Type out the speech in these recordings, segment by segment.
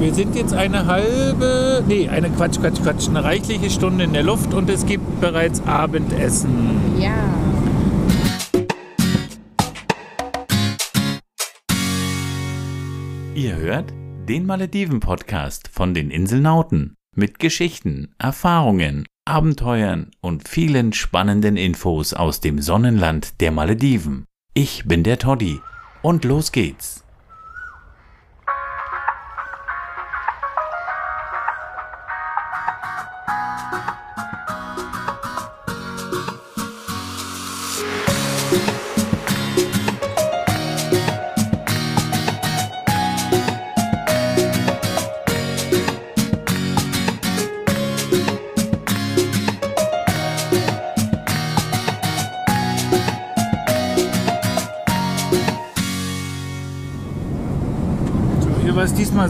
Wir sind jetzt eine halbe, nee, eine Quatsch, Quatsch, Quatsch, eine reichliche Stunde in der Luft und es gibt bereits Abendessen. Ja. Ihr hört den Malediven-Podcast von den Inselnauten mit Geschichten, Erfahrungen, Abenteuern und vielen spannenden Infos aus dem Sonnenland der Malediven. Ich bin der Toddy und los geht's.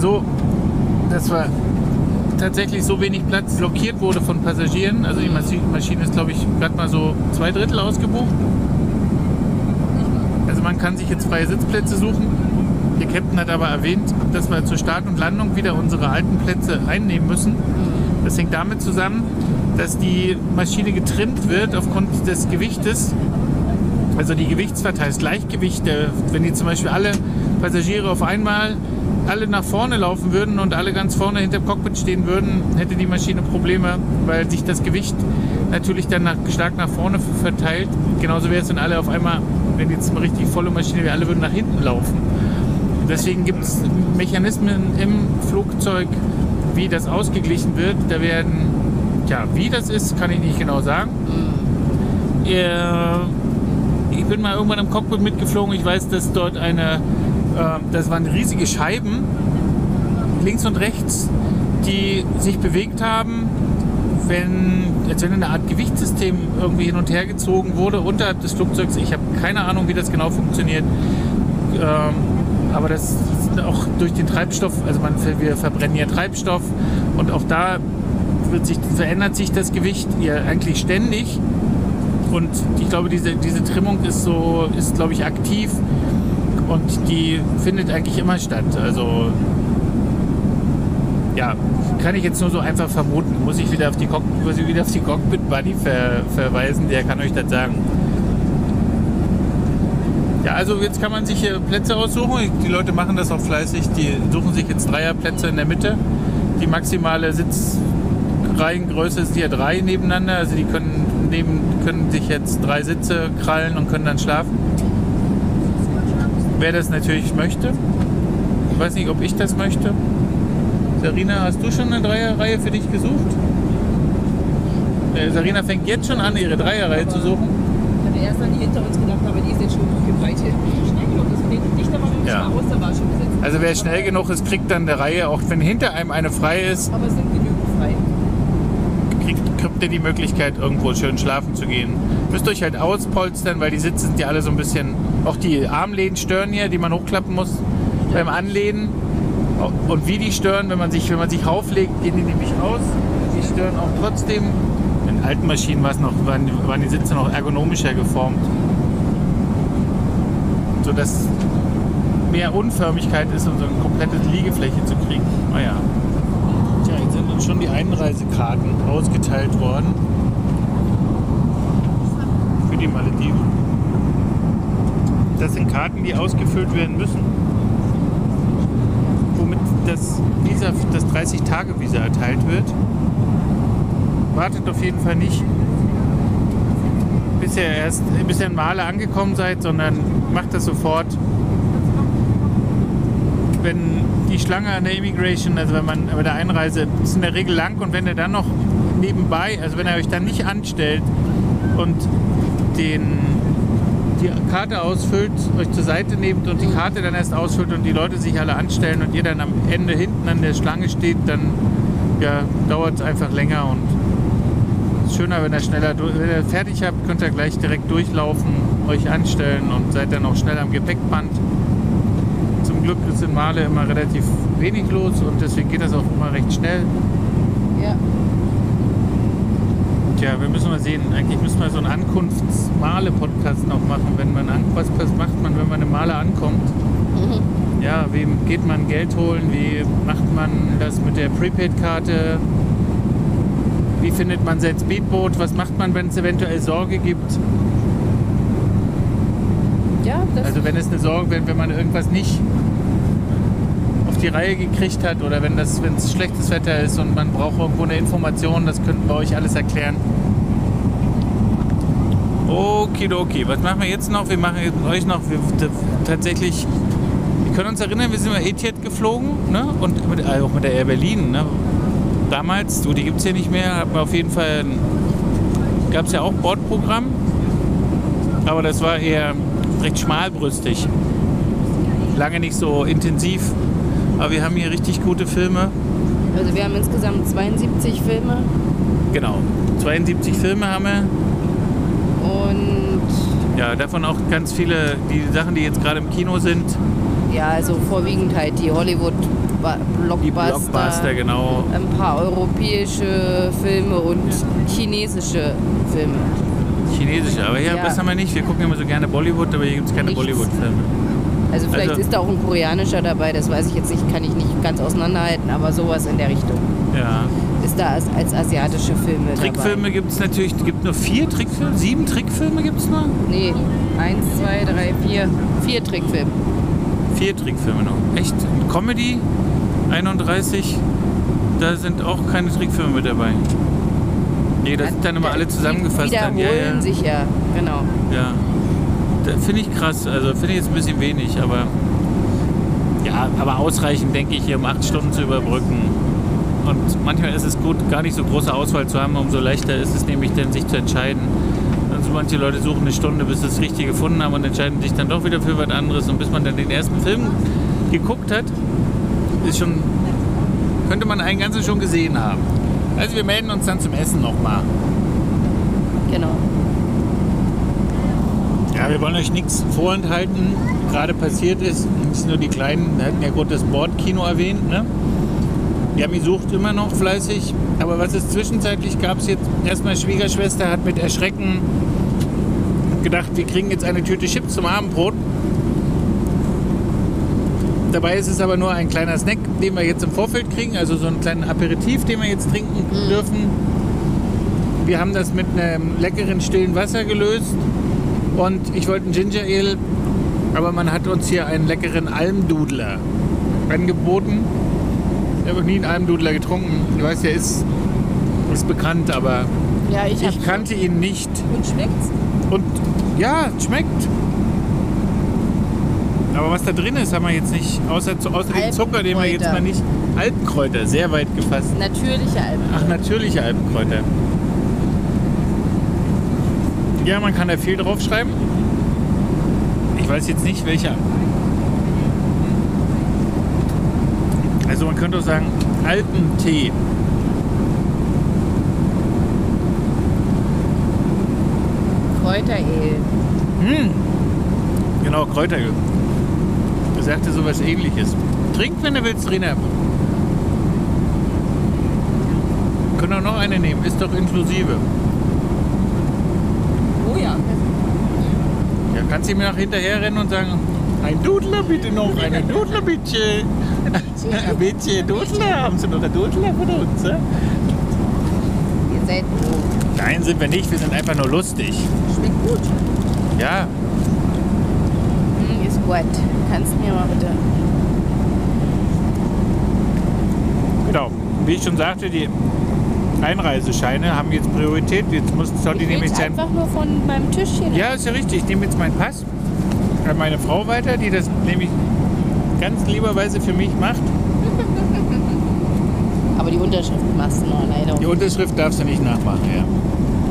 So, dass wir tatsächlich so wenig Platz blockiert wurde von Passagieren. Also die Maschi- Maschine ist, glaube ich, gerade mal so zwei Drittel ausgebucht. Also man kann sich jetzt freie Sitzplätze suchen. Der Captain hat aber erwähnt, dass wir zur Start und Landung wieder unsere alten Plätze einnehmen müssen. Das hängt damit zusammen, dass die Maschine getrimmt wird aufgrund des Gewichtes. Also die Gewichtsverteilung, das Gleichgewicht, wenn die zum Beispiel alle Passagiere auf einmal alle nach vorne laufen würden und alle ganz vorne hinter dem Cockpit stehen würden, hätte die Maschine Probleme, weil sich das Gewicht natürlich dann nach, stark nach vorne verteilt. Genauso wäre es, wenn alle auf einmal, wenn jetzt eine richtig volle Maschine wäre, alle würden nach hinten laufen. Deswegen gibt es Mechanismen im Flugzeug, wie das ausgeglichen wird. Da werden, ja, wie das ist, kann ich nicht genau sagen. Äh, ich bin mal irgendwann im Cockpit mitgeflogen. Ich weiß, dass dort eine, das waren riesige Scheiben, links und rechts, die sich bewegt haben, wenn, als wenn eine Art Gewichtssystem irgendwie hin und her gezogen wurde unterhalb des Flugzeugs. Ich habe keine Ahnung, wie das genau funktioniert. Ähm, aber das ist auch durch den Treibstoff, also man, wir verbrennen ja Treibstoff und auch da sich, verändert sich das Gewicht ja eigentlich ständig. Und ich glaube, diese, diese Trimmung ist so, ist glaube ich aktiv und die findet eigentlich immer statt. Also ja, kann ich jetzt nur so einfach vermuten. Muss ich wieder auf die, Cock wieder auf die Cockpit Buddy ver verweisen, der kann euch das sagen. Ja, also jetzt kann man sich hier Plätze aussuchen. Die Leute machen das auch fleißig. Die suchen sich jetzt Dreierplätze in der Mitte. Die maximale Sitzreihengröße ist hier drei nebeneinander. Also die können, neben, können sich jetzt drei Sitze krallen und können dann schlafen. Wer das natürlich möchte. Ich weiß nicht, ob ich das möchte. Sarina, hast du schon eine Dreierreihe für dich gesucht? Äh, Sarina fängt jetzt schon an, ihre Dreierreihe zu suchen. Ich hatte erst an die hinter uns gedacht, aber die ist jetzt schon schnell genug. Nicht aber nicht Ja. mal aus, da war schon besetzt. Also wer schnell genug ist, kriegt dann eine Reihe, auch wenn hinter einem eine frei ist, Aber es sind genügend frei. kriegt, kriegt ihr die Möglichkeit, irgendwo schön schlafen zu gehen. Müsst euch halt auspolstern, weil die Sitze sind ja alle so ein bisschen, auch die Armlehnen stören hier, die man hochklappen muss beim Anlehnen. Und wie die stören, wenn man sich, wenn man sich rauflegt, gehen die nämlich aus. Die stören auch trotzdem. In alten Maschinen war es noch, waren, waren die Sitze noch ergonomischer geformt. Sodass mehr Unförmigkeit ist, um so eine komplette Liegefläche zu kriegen. Naja. Tja, jetzt sind uns schon die Einreisekarten ausgeteilt worden. Für die Malediven. Das sind Karten, die ausgefüllt werden müssen. Womit das Visa, das 30-Tage-Visa erteilt wird. Wartet auf jeden Fall nicht, bis ihr erst bis ihr in Male angekommen seid, sondern macht das sofort. Wenn die Schlange an der Immigration, also wenn man bei der Einreise, ist in der Regel lang und wenn ihr dann noch nebenbei, also wenn er euch dann nicht anstellt und den, die Karte ausfüllt, euch zur Seite nehmt und die Karte dann erst ausfüllt und die Leute sich alle anstellen und ihr dann am Ende hinten an der Schlange steht, dann ja, dauert es einfach länger und es ist schöner, wenn ihr schneller, wenn ihr fertig habt, könnt ihr gleich direkt durchlaufen, euch anstellen und seid dann auch schnell am Gepäckband. Zum Glück ist in Male immer relativ wenig los und deswegen geht das auch immer recht schnell. Ja. Tja, wir müssen mal sehen. Eigentlich müssen wir so einen Ankunftsmale-Podcast noch machen. Wenn man an, was macht man, wenn man in Male ankommt? Ja, wem geht man Geld holen? Wie macht man man das mit der Prepaid-Karte? Wie findet man sein Speedboot? Was macht man, wenn es eventuell Sorge gibt? Ja, das Also wenn es eine Sorge, wenn, wenn man irgendwas nicht auf die Reihe gekriegt hat oder wenn das, wenn es schlechtes Wetter ist und man braucht irgendwo eine Information, das könnten wir euch alles erklären. Okidoki, was machen wir jetzt noch? Wir machen euch noch wir, tatsächlich. Wir können uns erinnern, wir sind mit Etihad geflogen ne? und mit, äh, auch mit der Air Berlin. Ne? Damals, du, die gibt es hier nicht mehr, hatten wir auf jeden Fall, gab es ja auch Bordprogramm, aber das war eher recht schmalbrüstig. Lange nicht so intensiv, aber wir haben hier richtig gute Filme. also wir haben insgesamt 72 Filme Genau, 72 Filme haben wir. Ja, davon auch ganz viele, die Sachen, die jetzt gerade im Kino sind. ja, also vorwiegend halt die Hollywood Ba- Die Blockbuster, Blockbuster, genau. ein paar europäische Filme und chinesische Filme. Chinesische, aber hier, Ja. das haben wir nicht. Wir gucken immer so gerne Bollywood, aber hier gibt es keine. Bollywood-Filme. Also vielleicht Also- ist da auch ein koreanischer dabei, das weiß ich jetzt nicht, kann ich nicht ganz auseinanderhalten, aber sowas in der Richtung Ja. ist da als, als asiatische Filme Trickfilme gibt es natürlich, es gibt nur vier Trickfilme, sieben Trickfilme gibt es dabei. Nee, eins, zwei, drei, vier, vier Trickfilme. Vier Trickfilme noch. Echt? Comedy 31, da sind auch keine Trickfilme mit dabei. Nee, das sind dann immer alle zusammengefasst. Die Dann. Ja, wiederholen ja. sich ja, genau. Ja, finde ich krass. Also finde ich jetzt ein bisschen wenig, aber ja, aber ausreichend, denke ich, hier um acht Stunden zu überbrücken. Und manchmal ist es gut, gar nicht so große Auswahl zu haben, umso leichter ist es nämlich dann, sich zu entscheiden. Also manche Leute suchen eine Stunde, bis sie das Richtige gefunden haben und entscheiden sich dann doch wieder für was anderes. Und bis man dann den ersten Film geguckt hat, ist schon, könnte man einen ganzen schon gesehen haben. Also wir melden uns dann zum Essen nochmal. Genau. Ja, wir wollen euch nichts vorenthalten. Gerade passiert ist, nicht nur die Kleinen, wir hatten ja gerade das Bordkino erwähnt, ne? Yami sucht immer noch fleißig. Aber was es zwischenzeitlich gab, es jetzt erstmal Schwiegerschwester hat mit Erschrecken gedacht, wir kriegen jetzt eine Tüte Chips zum Abendbrot. Dabei ist es aber nur ein kleiner Snack, den wir jetzt im Vorfeld kriegen, also so einen kleinen Aperitif, den wir jetzt trinken dürfen. Wir haben das mit einem leckeren stillen Wasser gelöst und ich wollte einen Ginger Ale, aber man hat uns hier einen leckeren Almdudler angeboten. Ich habe noch nie einen Almdudler getrunken. Ich weiß, der ist, ist bekannt, aber Ja, ich, ich kannte ihn nicht. Und schmeckt's? Und ja, schmeckt. Aber was da drin ist, haben wir jetzt nicht, außer, außer dem Zucker, den wir jetzt Alpenkräuter. mal nicht. Alpenkräuter, sehr weit gefasst. Natürliche Alben. Ach, natürliche Alpenkräuter. Ja, man kann da viel draufschreiben. Ich weiß jetzt nicht, welcher. Also man könnte auch sagen Alpentee. Kräuteröl. Hm. Genau, Kräuteröl. Er sagte sowas ähnliches. Trink, wenn du willst, Rina. Können auch noch eine nehmen, ist doch inklusive. Oh ja. Ja, kannst du mir nach hinterher rennen und sagen, ein Dudler bitte noch, eine Dudler bitte. Ein bisschen Dudler, haben Sie noch einen Dudler von uns? Ihr seid doof. Nein, sind wir nicht, wir sind einfach nur lustig. Schmeckt gut. Ja, Hm, ist gut. Kannst mir mal bitte. genau. Wie ich schon sagte, die Einreisescheine haben jetzt Priorität. Jetzt muss soll die Ich nämlich sein. einfach nur von meinem Tischchen. Ja, ist ja richtig. Ich nehme jetzt meinen Pass an meine Frau weiter, die das nämlich ganz lieberweise für mich macht. Aber die Unterschrift machst du noch leider. Die Unterschrift darfst du nicht nachmachen, ja.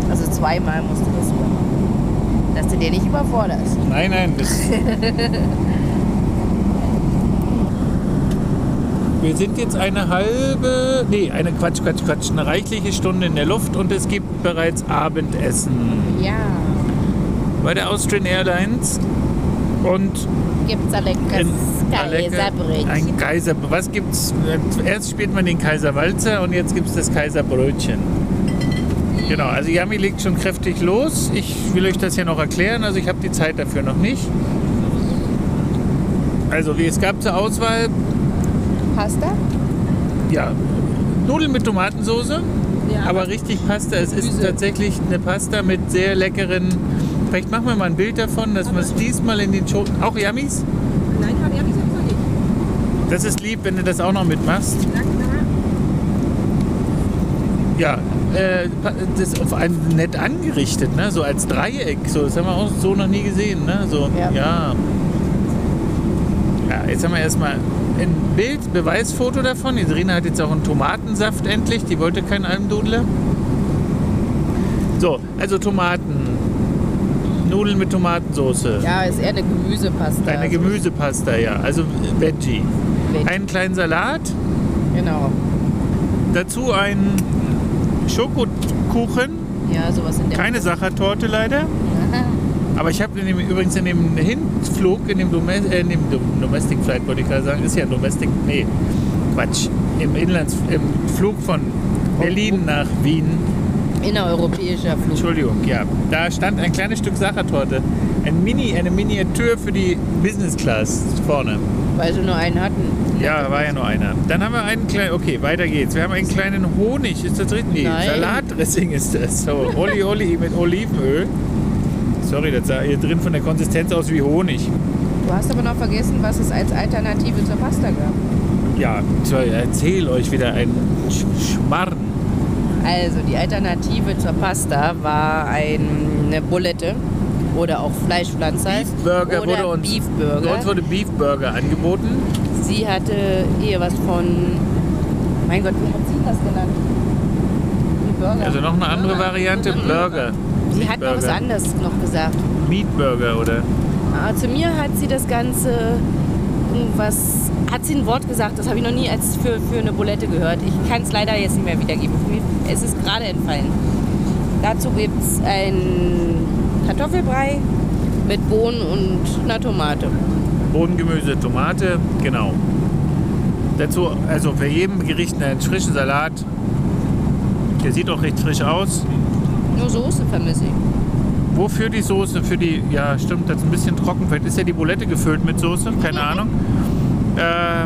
Also zweimal musst du das machen. Dass du dir nicht überforderst. Nein, nein, das. Wir sind jetzt eine halbe, nee, eine Quatsch, Quatsch, Quatsch, eine reichliche Stunde in der Luft und es gibt bereits Abendessen Ja. bei der Austrian Airlines und Gibt's da leckeres ein Kaiserbrötchen. ein Kaiser. Was gibt's? Erst spielt man den Kaiserwalzer und jetzt gibt's das Kaiserbrötchen. Genau, also Yami legt schon kräftig los. Ich will euch das ja noch erklären, also ich habe die Zeit dafür noch nicht. Also wie es gab zur Auswahl Pasta? ja, Nudeln mit Tomatensauce, Ja, aber richtig Pasta. Es ist tatsächlich eine Pasta mit sehr leckeren. Vielleicht machen wir mal ein Bild davon, dass wir es diesmal in den Show. Auch Yummies? Nein, habe ich jetzt noch nicht. Das ist lieb, wenn du das auch noch mitmachst. Ja, äh, das ist auf einen nett angerichtet, ne? So als Dreieck. So, das haben wir auch so noch nie gesehen, ne? So, Ja. ja. Ja, jetzt haben wir erstmal ein Bild, Beweisfoto davon. Die Serena hat jetzt auch einen Tomatensaft endlich. Die wollte keinen Almdudler. So, also Tomaten. Nudeln mit Tomatensauce. Ja, ist eher eine Gemüsepasta. Eine Gemüsepasta, ja. Also Veggie. Veggie. Einen kleinen Salat. Genau. Dazu einen Schokokuchen. Ja, sowas in der Keine Sachertorte leider. Aber ich habe übrigens in dem Hinflug, in dem, Dome äh, in dem Dom- Domestic Flight, wollte ich gerade sagen, ist ja ein Domestic, nee, Quatsch, im Inlands, im Flug von Berlin nach Wien, Innereuropäischer Flug. Entschuldigung, ja, da stand ein kleines Stück Sachertorte, ein Mini, eine Miniatur für die Business Class vorne. Weil sie nur einen hatten. Ja, war ja nur einer. Dann haben wir einen kleinen, okay, weiter geht's. Wir haben einen kleinen Honig, ist das richtig? Nee. Salatdressing ist das. So, Oli Oli mit Olivenöl. Sorry, das sah hier drin von der Konsistenz aus wie Honig. Du hast aber noch vergessen, was es als Alternative zur Pasta gab. Ja, ich erzähl euch wieder einen Sch Schmarrn. Also die Alternative zur Pasta war eine Bulette oder auch Fleischpflanzer Beef Burger oder wurde uns, Beef Burger. uns wurde Beef Burger angeboten. Sie hatte hier was von, mein Gott, wie hat sie das genannt? Ein. Also noch eine andere Variante, Burger. Sie hat noch was anderes noch gesagt. Meat Burger oder? Ah, zu mir hat sie das Ganze irgendwas, hat sie ein Wort gesagt, das habe ich noch nie als für, für eine Bulette gehört. Ich kann es leider jetzt nicht mehr wiedergeben. Es ist gerade entfallen. Dazu gibt es einen Kartoffelbrei mit Bohnen und einer Tomate. Bohnengemüse, Tomate, genau. Dazu, also für jedem Gericht einen frischen Salat. Der sieht auch recht frisch aus. Nur Soße vermisse ich. Wofür die Soße? Für die, ja stimmt, das ist ein bisschen trocken. Vielleicht ist ja die Bulette gefüllt mit Soße, keine Ahnung. Äh,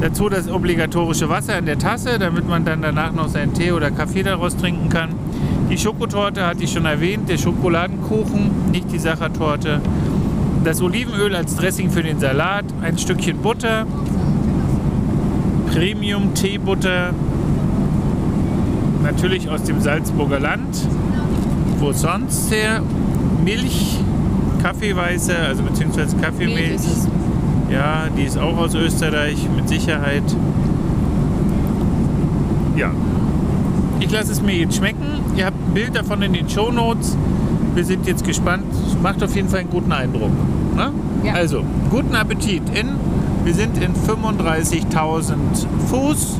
dazu das obligatorische Wasser in der Tasse, damit man dann danach noch seinen Tee oder Kaffee daraus trinken kann. Die Schokotorte hatte ich schon erwähnt, der Schokoladenkuchen, nicht die Sachertorte. Das Olivenöl als Dressing für den Salat, ein Stückchen Butter, Premium Teebutter, natürlich aus dem Salzburger Land. Wo sonst her? Milch, Kaffeeweiße, also beziehungsweise Kaffeemilch. Ja, die ist auch aus Österreich, mit Sicherheit. Ja. Ich lasse es mir jetzt schmecken. Ihr habt ein Bild davon in den Show Notes. Wir sind jetzt gespannt. Es macht auf jeden Fall einen guten Eindruck. Ne? Ja. Also, guten Appetit. In, wir sind in 35.000 Fuß,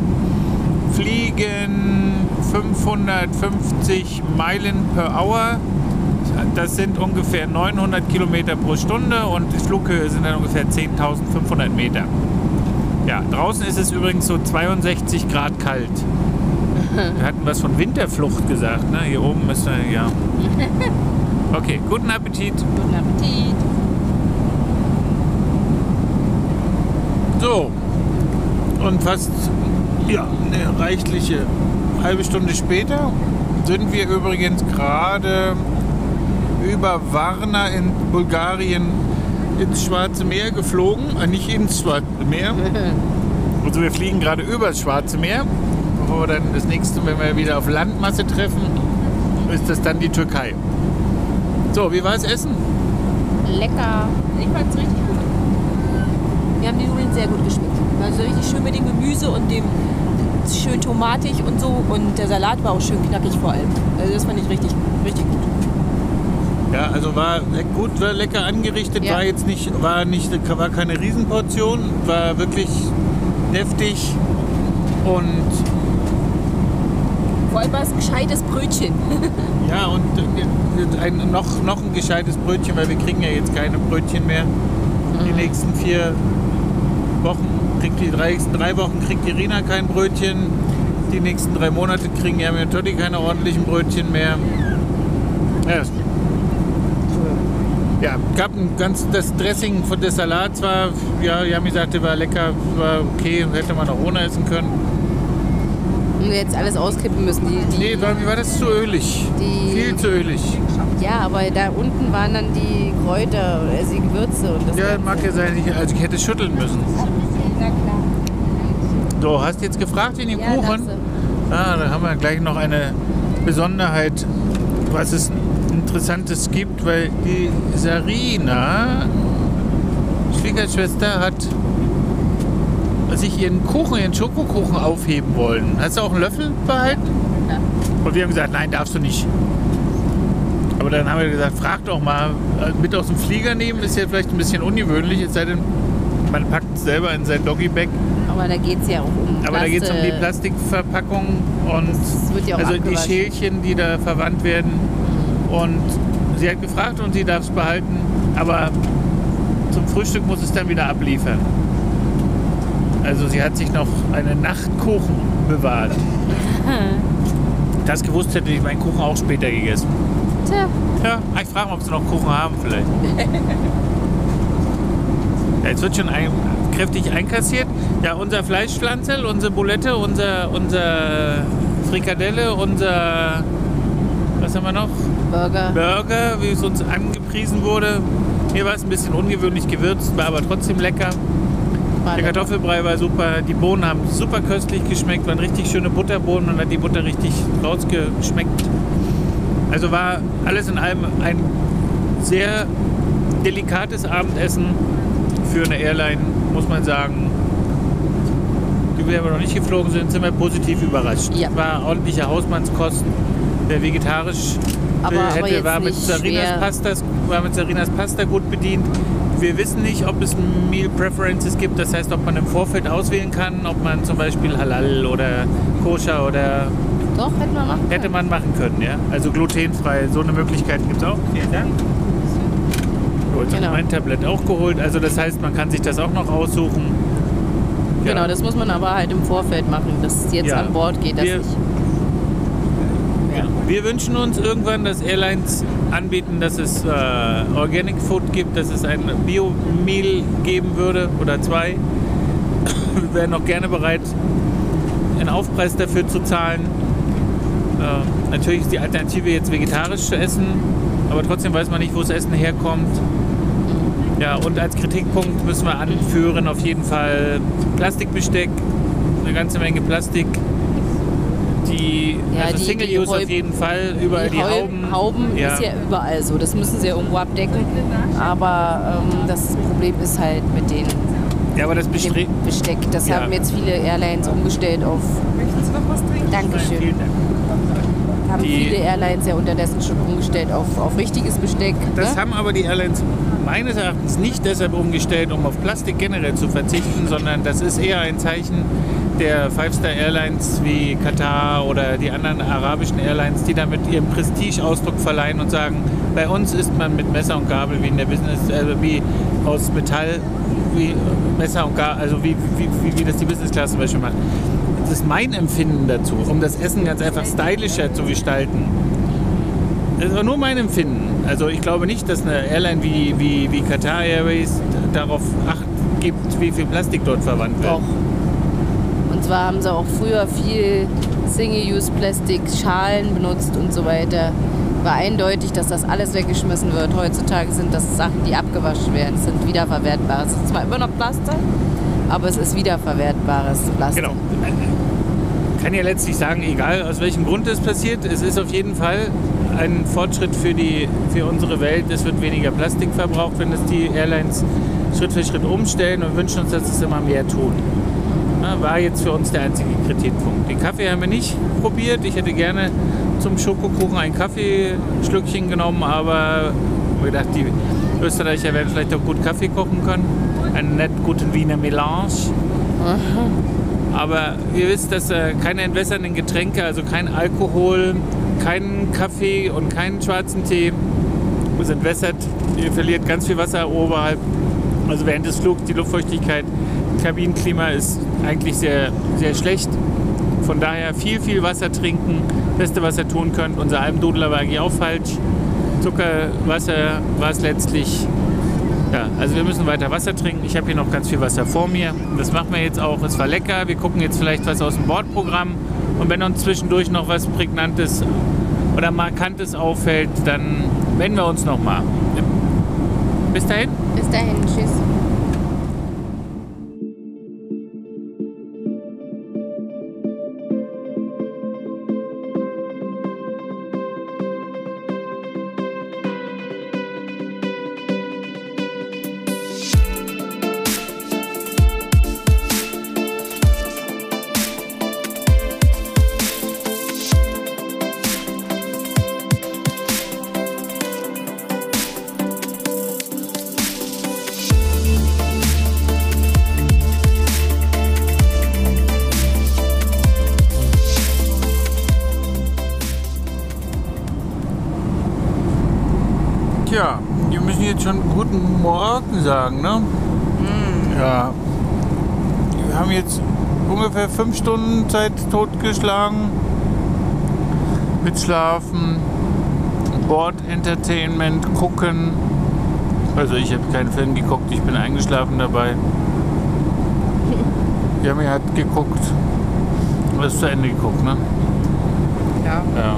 fliegen 550 Meilen per Hour. Das sind ungefähr 900 Kilometer pro Stunde und die Flughöhe sind dann ungefähr 10.500 Meter. Ja, draußen ist es übrigens so 62 Grad kalt. Wir hatten was von Winterflucht gesagt, ne? Hier oben ist er, ja. Okay, guten Appetit. Guten Appetit. So. Und fast, ja, eine reichliche halbe Stunde später sind wir übrigens gerade über Varna in Bulgarien ins Schwarze Meer geflogen. Äh, nicht ins Schwarze Meer. Also wir fliegen gerade über das Schwarze Meer. Bevor wir dann das nächste, wenn wir wieder auf Landmasse treffen, ist das dann die Türkei. So, wie war das Essen? Lecker. Ich fand's richtig gut. Mir haben die Nudeln sehr gut geschmeckt. Also richtig schön mit dem Gemüse und dem schön tomatig und so. Und der Salat war auch schön knackig vor allem. Also das fand ich richtig, richtig gut. Ja, also war gut, war lecker angerichtet, Ja. war jetzt nicht, war nicht, war keine Riesenportion, war wirklich deftig und Vor allem war es ein gescheites Brötchen. ja und ein, noch, noch ein gescheites Brötchen, weil wir kriegen ja jetzt keine Brötchen mehr. Die nächsten vier Wochen kriegt die drei, drei Wochen kriegt die Rina kein Brötchen. Die nächsten drei Monate kriegen ja mit Totti keine ordentlichen Brötchen mehr. Ja, ja, gab ein ganz das Dressing von des Salats war, ja, Yami sagte, war lecker, war okay, hätte man auch ohne essen können. Und jetzt alles auskippen müssen. Die, die, Nee, weil mir war das zu ölig. Die- Viel zu ölig. Ja, aber da unten waren dann die Kräuter, also die Gewürze und das Ja, Ganze. mag ja sein, ich, also ich hätte schütteln müssen. Na klar. So, hast jetzt gefragt in den Ja, Kuchen? du. Ah, da haben wir gleich noch eine Besonderheit, was es Interessantes gibt, weil die Sarina, Schwiegerschwester, hat sich ihren Kuchen, ihren Schokokuchen aufheben wollen. Hast du auch einen Löffel behalten? Ja. Und wir haben gesagt, nein, darfst du nicht. Aber dann haben wir gesagt, frag doch mal, äh, mit aus dem Flieger nehmen ist ja vielleicht ein bisschen ungewöhnlich, es sei denn, man packt es selber in sein Doggyback. Aber da geht es ja auch um Aber da geht es um die Plastikverpackung und ja also die. Schälchen, die da verwandt werden. Und sie hat gefragt und sie darf es behalten, aber zum Frühstück muss es dann wieder abliefern. Also sie hat sich noch einen Nachtkuchen bewahrt. Das gewusst hätte ich meinen Kuchen auch später gegessen. Tja, Ja, ich frage mal, ob sie noch Kuchen haben vielleicht. Ja, jetzt wird schon ein, kräftig einkassiert. Ja, unser Fleischpflanzel, unsere Bulette, unser, unser Frikadelle, unser, was haben wir noch? Burger. Burger, wie es uns angepriesen wurde. Mir war es ein bisschen ungewöhnlich gewürzt, war aber trotzdem lecker. War Der. Kartoffelbrei war super, die Bohnen haben super köstlich geschmeckt, waren richtig schöne Butterbohnen und hat die Butter richtig rausgeschmeckt. Also war alles in allem ein sehr delikates Abendessen für eine Airline, muss man sagen. Die wir aber noch nicht geflogen sind, sind wir positiv überrascht. Ja. War ordentliche Hausmannskost. Wer vegetarisch Aber- aber hätte, jetzt war mit, Sarinas. Pastas, war mit Sarinas Pasta gut bedient. Wir wissen nicht, ob es Meal Preferences gibt, das heißt, ob man im Vorfeld auswählen kann, ob man zum Beispiel Halal oder Koscher oder Doch, hätten wir machen hätte können. man machen können, ja. Also glutenfrei, so eine Möglichkeit gibt es auch. Vielen Dank. So, jetzt habe Genau. ich mein Tablett auch geholt, also das heißt, man kann sich das auch noch aussuchen. Ja. Genau, das muss man aber halt im Vorfeld machen, dass es jetzt Ja. an Bord geht. Das Wir- nicht. Ja. Wir wünschen uns irgendwann, dass Airlines anbieten, dass es äh, Organic Food gibt, dass es ein Bio-Meal geben würde oder zwei. Wir wären auch gerne bereit, einen Aufpreis dafür zu zahlen. Äh, natürlich ist die Alternative jetzt vegetarisch zu essen, aber trotzdem weiß man nicht, wo das Essen herkommt. Ja, und als Kritikpunkt müssen wir anführen auf jeden Fall Plastikbesteck, eine ganze Menge Plastik. Die, Ja, also die- Single die Use Häub- auf jeden Fall, überall die, Hau- Hauben. Hauben Ja. ist ja überall so. Das müssen sie ja irgendwo abdecken. Aber ähm, das Problem ist halt mit den, ja, aber das dem Besteck. Das Ja. haben jetzt viele Airlines umgestellt auf. Möchten Sie noch was trinken? Dankeschön. Vielen Dank. Haben Die- viele Airlines ja unterdessen schon umgestellt auf, auf richtiges Besteck. Das ne? haben aber die Airlines meines Erachtens nicht deshalb umgestellt, um auf Plastik generell zu verzichten, sondern das ist eher ein Zeichen der Five-Star-Airlines wie Katar oder die anderen arabischen Airlines, die damit ihren Prestige-Ausdruck verleihen und sagen, bei uns ist man mit Messer und Gabel wie in der Business, also wie aus Metall, wie Messer und Gabel, also wie, wie, wie, wie das die Business Class zum Beispiel macht. Das ist mein Empfinden dazu, um das Essen ganz einfach stylischer zu gestalten. Das war nur mein Empfinden. Also ich glaube nicht, dass eine Airline wie, wie, wie Qatar Airways darauf acht gibt, wie viel Plastik dort verwandt wird. Doch. Und zwar haben sie auch früher viel Single-Use-Plastik-Schalen benutzt und so weiter. War eindeutig, dass das alles weggeschmissen wird. Heutzutage sind das Sachen, die abgewaschen werden. Es sind wiederverwertbare. Es ist zwar immer noch Plastik, aber es ist wiederverwertbares Plastik. Genau. Kann ja letztlich sagen, egal aus welchem Grund es passiert, es ist auf jeden Fall ein Fortschritt für, die, für unsere Welt. Es wird weniger Plastik verbraucht, wenn es die Airlines Schritt für Schritt umstellen und wünschen uns, dass es immer mehr tun. War jetzt für uns der einzige Kritikpunkt. Den Kaffee haben wir nicht probiert. Ich hätte gerne zum Schokokuchen ein Kaffeeschlückchen genommen, aber ich gedacht, die Österreicher werden vielleicht auch gut Kaffee kochen können. Einen nett guten Wiener Melange. Aber ihr wisst, dass äh, keine entwässernden Getränke, also kein Alkohol, kein Kaffee und keinen schwarzen Tee es entwässert. Ihr verliert ganz viel Wasser oberhalb. Also während des Flugs die Luftfeuchtigkeit, Kabinenklima ist eigentlich sehr, sehr schlecht. Von daher viel, viel Wasser trinken. Beste, was ihr tun könnt. Unser Almdudler war eigentlich auch falsch. Zucker, Wasser war es letztlich. Ja, also wir müssen weiter Wasser trinken. Ich habe hier noch ganz viel Wasser vor mir. Das machen wir jetzt auch. Es war lecker. Wir gucken jetzt vielleicht was aus dem Bordprogramm Und wenn uns zwischendurch noch was Prägnantes oder Markantes auffällt, dann wenden wir uns nochmal. Bis dahin. Bis dahin, tschüss. Jetzt schon guten Morgen sagen, ne? Ja. Wir haben jetzt ungefähr fünf Stunden Zeit totgeschlagen. Mit Schlafen, Board Entertainment, gucken. Also ich habe keinen Film geguckt, ich bin eingeschlafen dabei. Jami hat geguckt. Du hast zu Ende geguckt, ne? Ja, Ja.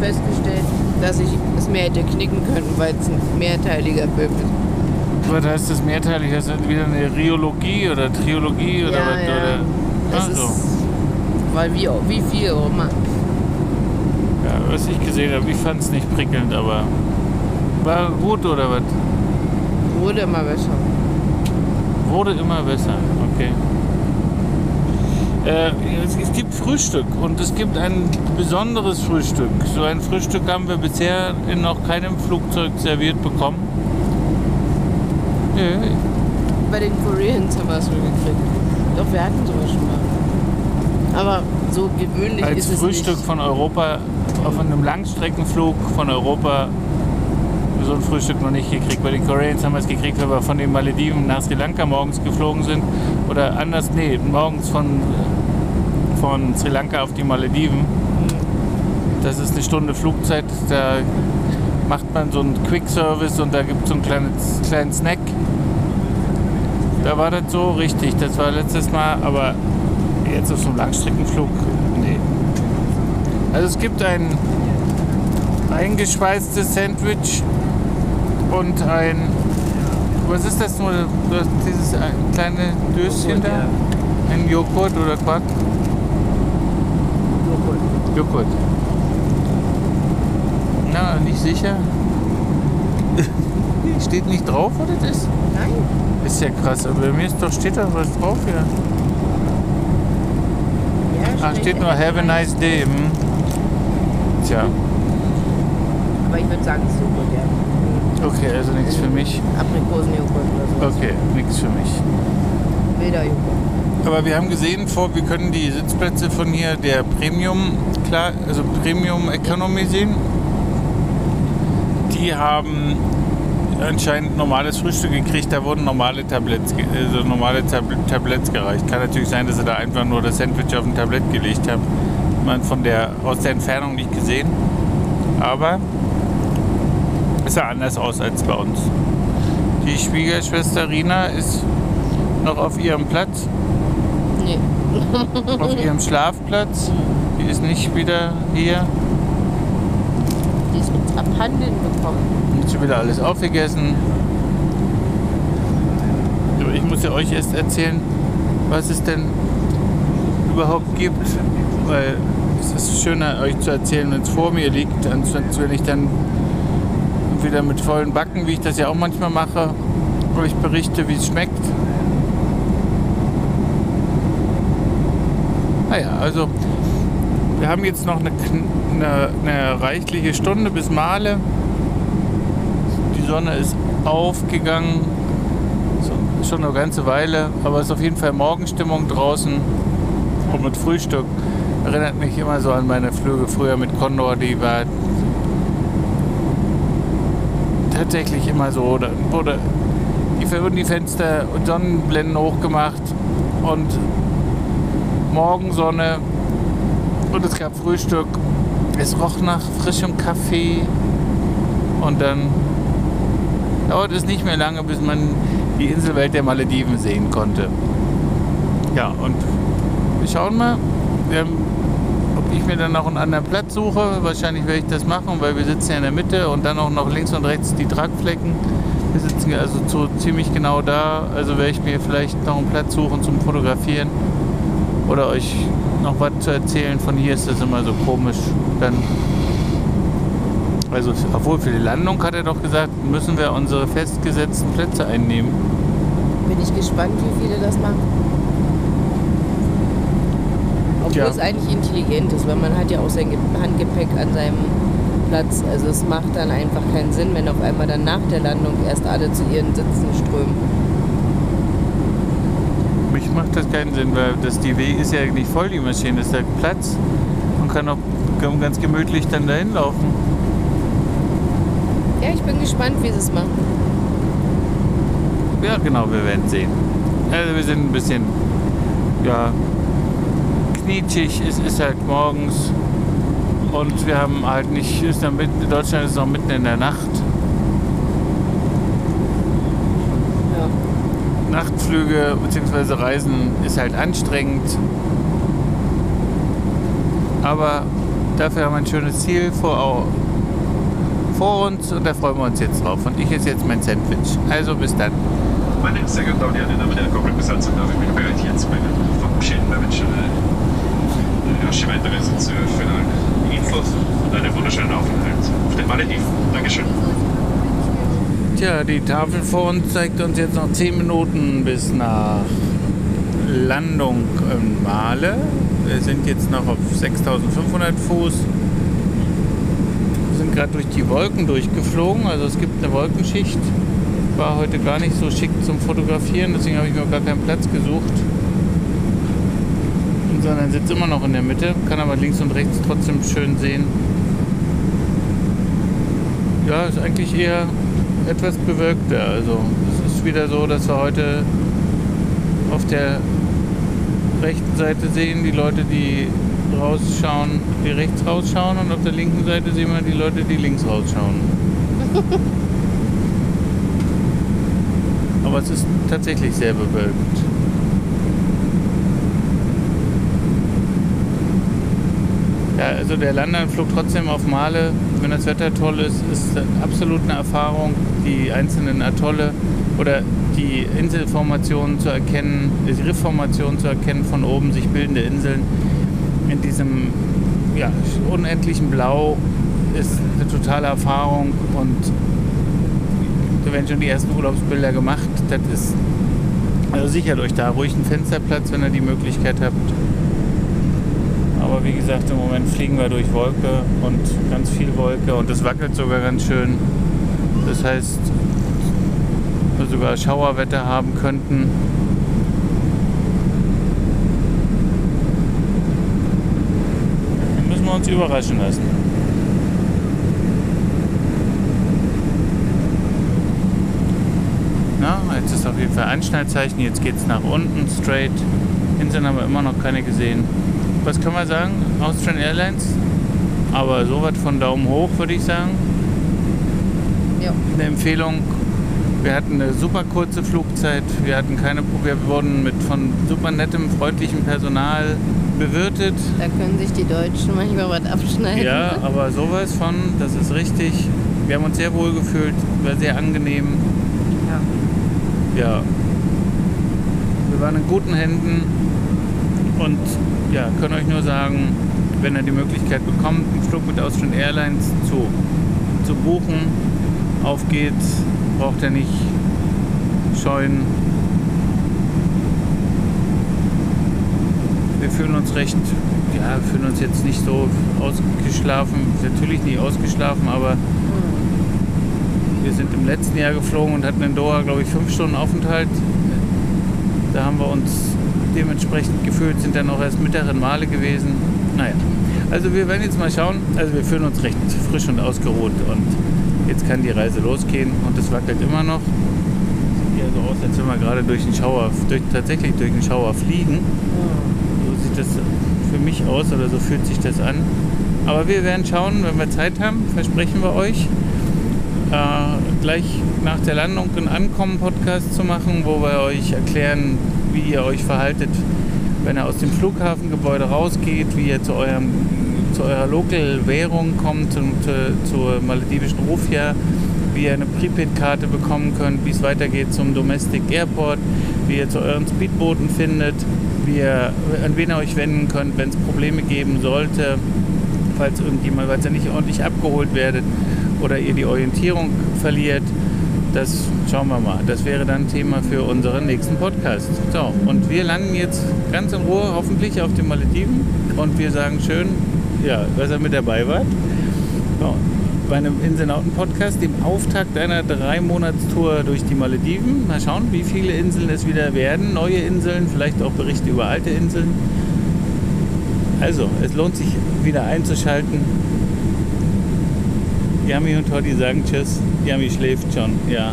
festgestellt, dass ich es mehr hätte knicken können, weil es ein mehrteiliger Film ist. Was heißt das mehrteilig? Ist das wieder eine Riologie oder Triologie oder ja, was? ja. Oder? Ach so. ist, weil wie, wie viel auch immer. Ja, was ich gesehen habe, ich fand es nicht prickelnd, aber war gut oder was? Wurde immer besser. Wurde immer besser, okay. Äh, es, es gibt Frühstück und es gibt ein besonderes Frühstück. So ein Frühstück haben wir bisher in noch keinem Flugzeug serviert bekommen. Nö, Bei den Koreans haben wir es schon gekriegt. Doch, wir hatten sowas schon mal. Aber so gewöhnlich als ist es Frühstück nicht. von Europa, auf einem Langstreckenflug von Europa, so ein Frühstück noch nicht gekriegt. Bei den Koreans haben wir es gekriegt, weil wir von den Malediven nach Sri Lanka morgens geflogen sind. Oder anders, nee, morgens von, von Sri Lanka auf die Malediven. Das ist eine Stunde Flugzeit. Da macht man so einen Quick-Service und da gibt es so einen kleinen, kleinen Snack. Da war das so richtig. Das war letztes Mal, aber jetzt auf so einem Langstreckenflug, nee. Also es gibt ein eingeschweißtes Sandwich und ein, was ist das nur, dieses äh, kleine Döschen da? Ein Joghurt oder Quark? Joghurt. Na, nicht sicher? Steht nicht drauf, was das ist? Nein. Ist ja krass, aber bei mir ist doch, steht da was drauf hier. Ja, Ah, steht nur Have a nice day. Hm. Tja, Aber ich würde sagen, Joghurt, ja. Okay, also nichts für mich. Aprikosenjoghurt oder so. Okay, nichts für mich. Wilder Joghurt. Aber wir haben gesehen, vor, wir können die Sitzplätze von hier der Premium, klar, also Premium Economy sehen. Die haben anscheinend normales Frühstück gekriegt, da wurden normale Tabletts, also normale Tab Tabletts gereicht. Kann natürlich sein, dass sie da einfach nur das Sandwich auf ein Tablett gelegt haben. Man von der aus der Entfernung nicht gesehen. Aber sah anders aus als bei uns. Die Schwiegerschwester Rina ist noch auf ihrem Platz Nee. auf ihrem Schlafplatz. Die ist nicht wieder hier. Die ist uns abhanden bekommen. Hat schon wieder alles aufgegessen. Aber ich muss ja euch erst erzählen, was es denn überhaupt gibt. Weil es ist schöner, euch zu erzählen, wenn es vor mir liegt, als wenn ich dann wieder mit vollen Backen, wie ich das ja auch manchmal mache, euch berichte, wie es schmeckt. Naja, also wir haben jetzt noch eine, eine, eine reichliche Stunde bis Male. Die Sonne ist aufgegangen. So, schon eine ganze Weile, aber es ist auf jeden Fall Morgenstimmung draußen. Und mit Frühstück erinnert mich immer so an meine Flüge früher mit Condor, die war tatsächlich immer so. Da wurde die, wurden die Fenster und Sonnenblenden hochgemacht und Morgensonne und es gab Frühstück. Es roch nach frischem Kaffee und dann dauert es nicht mehr lange, bis man die Inselwelt der Malediven sehen konnte. Ja, und wir schauen mal, wir haben, ich mir dann noch einen anderen Platz suche. Wahrscheinlich werde ich das machen, weil wir sitzen ja in der Mitte und dann auch noch links und rechts die Tragflecken. Wir sitzen also so ziemlich genau da. Also werde ich mir vielleicht noch einen Platz suchen zum Fotografieren oder euch noch was zu erzählen. Von hier ist das immer so komisch. Dann also, obwohl für die Landung hat er doch gesagt, müssen wir unsere festgesetzten Plätze einnehmen. Bin ich gespannt, wie viele das machen. Ja. es eigentlich intelligent ist, weil man hat ja auch sein Ge- Handgepäck an seinem Platz. Also es macht dann einfach keinen Sinn, wenn auf einmal dann nach der Landung erst alle zu ihren Sitzen strömen. Mich macht das keinen Sinn, weil das die W ist ja nicht voll, die Maschine. ist ja Platz. Man kann auch ganz gemütlich dann dahin laufen. Ja, ich bin gespannt, wie sie es machen. Ja, genau, wir werden sehen. Also wir sind ein bisschen, ja, knietschig. Es ist halt morgens und wir haben halt nicht, ist dann mitten, Deutschland ist noch mitten in der Nacht. Ja. Nachtflüge bzw. Reisen ist halt anstrengend. Aber dafür haben wir ein schönes Ziel vor, vor uns und da freuen wir uns jetzt drauf. Und ich esse jetzt mein Sandwich. Also bis dann. Meine sehr geehrten Damen und Herren, im Namen der Cockpit-Besatzung darf ich mich bereit hier zu meinen verabschieden, damit ich äh, erste weitere Sitze für die Infos und einen wunderschönen Aufenthalt auf den Malediven. Dankeschön. Tja, die Tafel vor uns zeigt uns jetzt noch 10 Minuten bis nach Landung in Male. Wir sind jetzt noch auf 6500 Fuß. Wir sind gerade durch die Wolken durchgeflogen, also es gibt eine Wolkenschicht. War heute gar nicht so schick zum Fotografieren, deswegen habe ich mir gar keinen Platz gesucht. Sondern sitzt immer noch in der Mitte, kann aber links und rechts trotzdem schön sehen. Ja, ist eigentlich eher etwas bewölkter. Also es ist wieder so, dass wir heute auf der rechten Seite sehen die Leute, die rausschauen, die rechts rausschauen und auf der linken Seite sehen wir die Leute, die links rausschauen. Aber es ist tatsächlich sehr bewölkt. Ja, also der Landeanflug trotzdem auf Male, wenn das Wetter toll ist, ist absolut eine Erfahrung, die einzelnen Atolle oder die Inselformationen zu erkennen, die Riffformationen zu erkennen von oben, sich bildende Inseln in diesem ja, unendlichen Blau ist eine totale Erfahrung und da werden schon die ersten Urlaubsbilder gemacht. Das ist also sichert euch da ruhig einen Fensterplatz, wenn ihr die Möglichkeit habt. Aber wie gesagt, im Moment fliegen wir durch Wolke und ganz viel Wolke und es wackelt sogar ganz schön. Das heißt, wir sogar Schauerwetter haben könnten. Müssen wir uns überraschen lassen. Jetzt ist auf jeden Fall Anschnallzeichen. Jetzt geht es nach unten, straight. Inseln haben wir immer noch keine gesehen. Was können wir sagen? Austrian Airlines. Aber sowas von Daumen hoch, würde ich sagen. Ja. Eine Empfehlung. Wir hatten eine super kurze Flugzeit. Wir hatten keine Probleme. Wir wurden mit von super nettem, freundlichem Personal bewirtet. Da können sich die Deutschen manchmal was abschneiden. Ja, aber sowas von, das ist richtig. Wir haben uns sehr wohl gefühlt, war sehr angenehm. Ja. Ja. Wir waren in guten Händen und ja, können euch nur sagen, wenn ihr die Möglichkeit bekommt, einen Flug mit Austrian Airlines zu, zu buchen, auf geht's, braucht ihr nicht scheuen. Wir fühlen uns recht, ja, wir fühlen uns jetzt nicht so ausgeschlafen, natürlich nicht ausgeschlafen, aber wir sind im letzten Jahr geflogen und hatten in Doha, glaube ich, fünf Stunden Aufenthalt. Da haben wir uns dementsprechend gefühlt, sind dann auch erst mittleren Male gewesen. Naja, also wir werden jetzt mal schauen. Also wir fühlen uns recht frisch und ausgeruht und jetzt kann die Reise losgehen und es wackelt immer noch. Sieht ja so aus, als wenn wir gerade durch den Schauer, durch, tatsächlich durch den Schauer fliegen. So sieht das für mich aus oder so fühlt sich das an. Aber wir werden schauen, wenn wir Zeit haben, versprechen wir euch, äh, gleich nach der Landung einen Ankommen-Podcast zu machen, wo wir euch erklären, wie ihr euch verhaltet wenn ihr aus dem Flughafengebäude rausgeht, wie ihr zu, eurem, zu eurer Local-Währung kommt und äh, zur maledivischen Rufia, wie ihr eine Prepaid-Karte bekommen könnt, wie es weitergeht zum Domestic Airport, wie ihr zu euren Speedbooten findet, wie ihr, an wen ihr euch wenden könnt, wenn es Probleme geben sollte, falls irgendjemand, falls ihr nicht ordentlich abgeholt werdet oder ihr die Orientierung verliert. Das schauen wir mal. Das wäre dann Thema für unseren nächsten Podcast. So, und wir landen jetzt ganz in Ruhe hoffentlich auf den Malediven und wir sagen schön, ja, dass ihr mit dabei wart. So, bei einem Inselnauten-Podcast, dem Auftakt einer Drei-Monats-Tour durch die Malediven. Mal schauen, wie viele Inseln es wieder werden. Neue Inseln, vielleicht auch Berichte über alte Inseln. Also, es lohnt sich wieder einzuschalten. Yami und Toddy sagen Tschüss. Yami schläft schon, ja.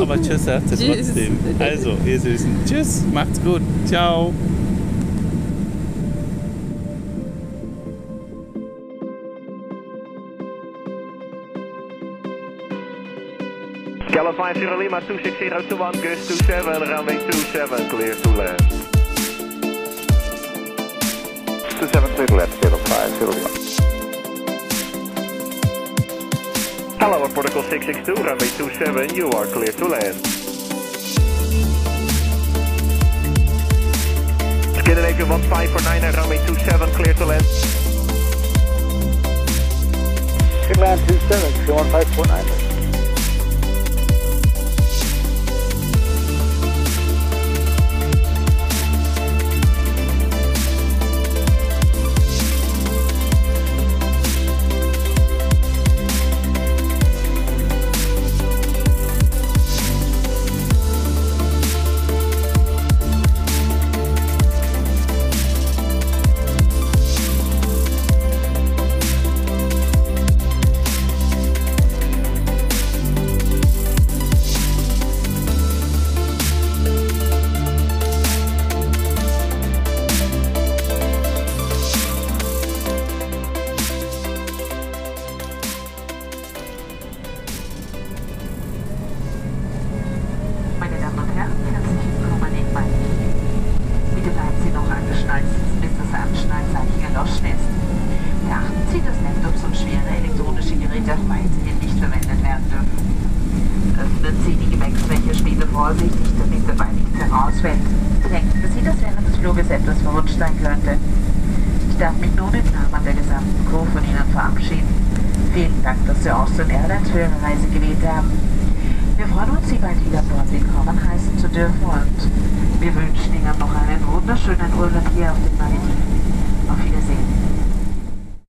Aber Tschüss sagt sie Tschüss. trotzdem. Also, ihr Süßen. Tschüss, macht's gut. Ciao. Gala 50 Lima 26021, Gus 27, runway 27, clear to land. 27 clear to land, 05 Lima. Hello, protocol 662, runway 27, you are clear to land. Scandinavia 1549 and runway 27, clear to land. Land 27, 1549.